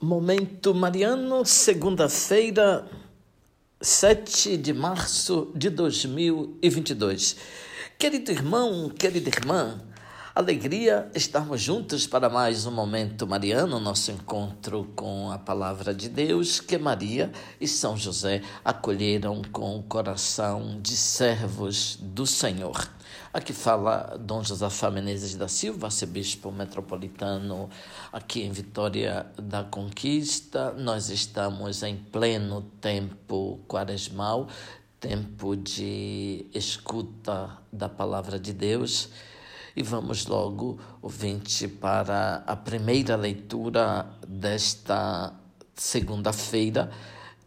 Momento Mariano, segunda-feira, 7 de março de 2022. Querido irmão, querida irmã, alegria estarmos juntos para mais um Momento Mariano, nosso encontro com a Palavra de Deus que Maria e São José acolheram com o coração de servos do Senhor. Aqui fala Dom Josafá Menezes da Silva, arcebispo metropolitano aqui em Vitória da Conquista. Nós estamos em pleno tempo quaresmal, tempo de escuta da palavra de Deus. E vamos logo, ouvinte, para a primeira leitura desta segunda-feira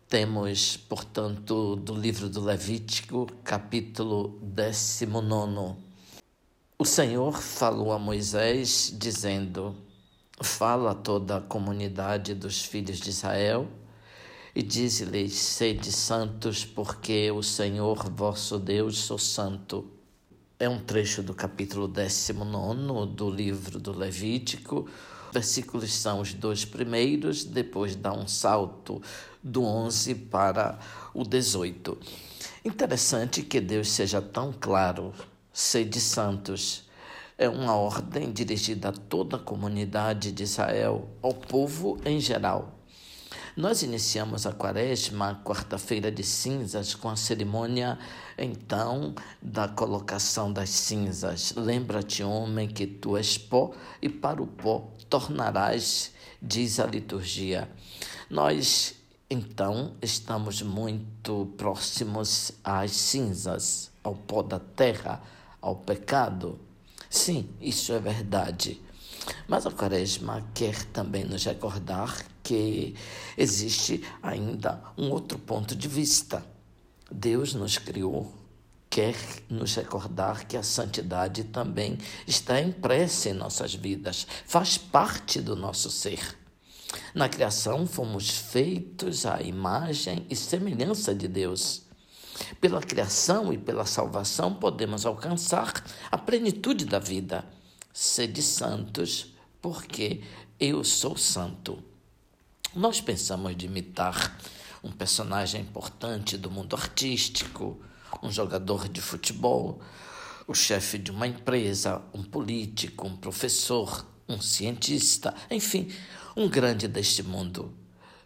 temos, portanto, do livro do Levítico, capítulo 19. O Senhor falou a Moisés, dizendo: Fala a toda a comunidade dos filhos de Israel e diz-lhes: Sede santos, porque o Senhor vosso Deus sou santo. É um trecho do capítulo 19 do livro do Levítico versículos são os dois primeiros, depois dá um salto do 11 para o 18. Interessante que Deus seja tão claro, sede santos. É uma ordem dirigida a toda a comunidade de Israel, ao povo em geral. Nós iniciamos a quaresma, quarta-feira de cinzas, com a cerimônia, então, da colocação das cinzas. Lembra-te, homem, que tu és pó e para o pó tornarás, diz a liturgia. Nós, então, estamos muito próximos às cinzas, ao pó da terra, ao pecado. Sim, isso é verdade. Mas a Quaresma quer também nos recordar que existe ainda um outro ponto de vista. Deus nos criou, quer nos recordar que a santidade também está impressa em nossas vidas, faz parte do nosso ser. Na criação fomos feitos à imagem e semelhança de Deus. Pela criação e pela salvação podemos alcançar a plenitude da vida. Sede santos, porque eu sou santo. Nós pensamos de imitar um personagem importante do mundo artístico, um jogador de futebol, o chefe de uma empresa, um político, um professor, um cientista, enfim, um grande deste mundo.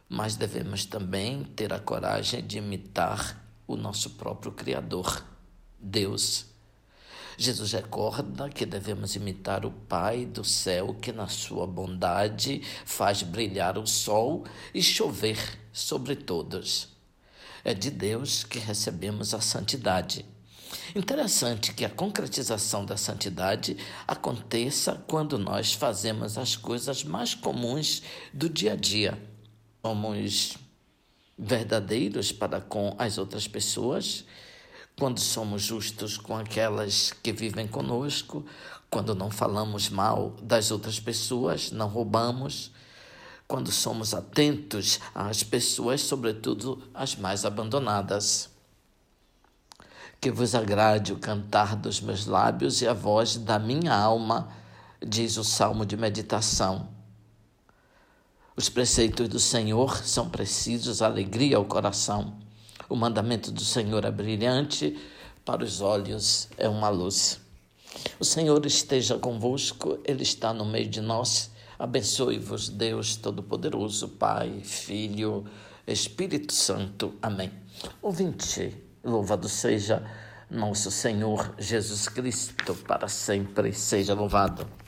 Mas devemos também ter a coragem de imitar o nosso próprio Criador, Deus. Jesus recorda que devemos imitar o Pai do céu, que na sua bondade faz brilhar o sol e chover sobre todos. É de Deus que recebemos a santidade. Interessante que a concretização da santidade aconteça quando nós fazemos as coisas mais comuns do dia a dia. Somos verdadeiros para com as outras pessoas quando somos justos com aquelas que vivem conosco, quando não falamos mal das outras pessoas, não roubamos, quando somos atentos às pessoas, sobretudo as mais abandonadas. Que vos agrade o cantar dos meus lábios e a voz da minha alma, diz o salmo de meditação. Os preceitos do Senhor são precisos, alegria ao coração. O mandamento do Senhor é brilhante, para os olhos é uma luz. O Senhor esteja convosco, Ele está no meio de nós. Abençoe-vos, Deus Todo-Poderoso, Pai, Filho, Espírito Santo. Amém. Ouvinte, louvado seja nosso Senhor Jesus Cristo, para sempre seja louvado.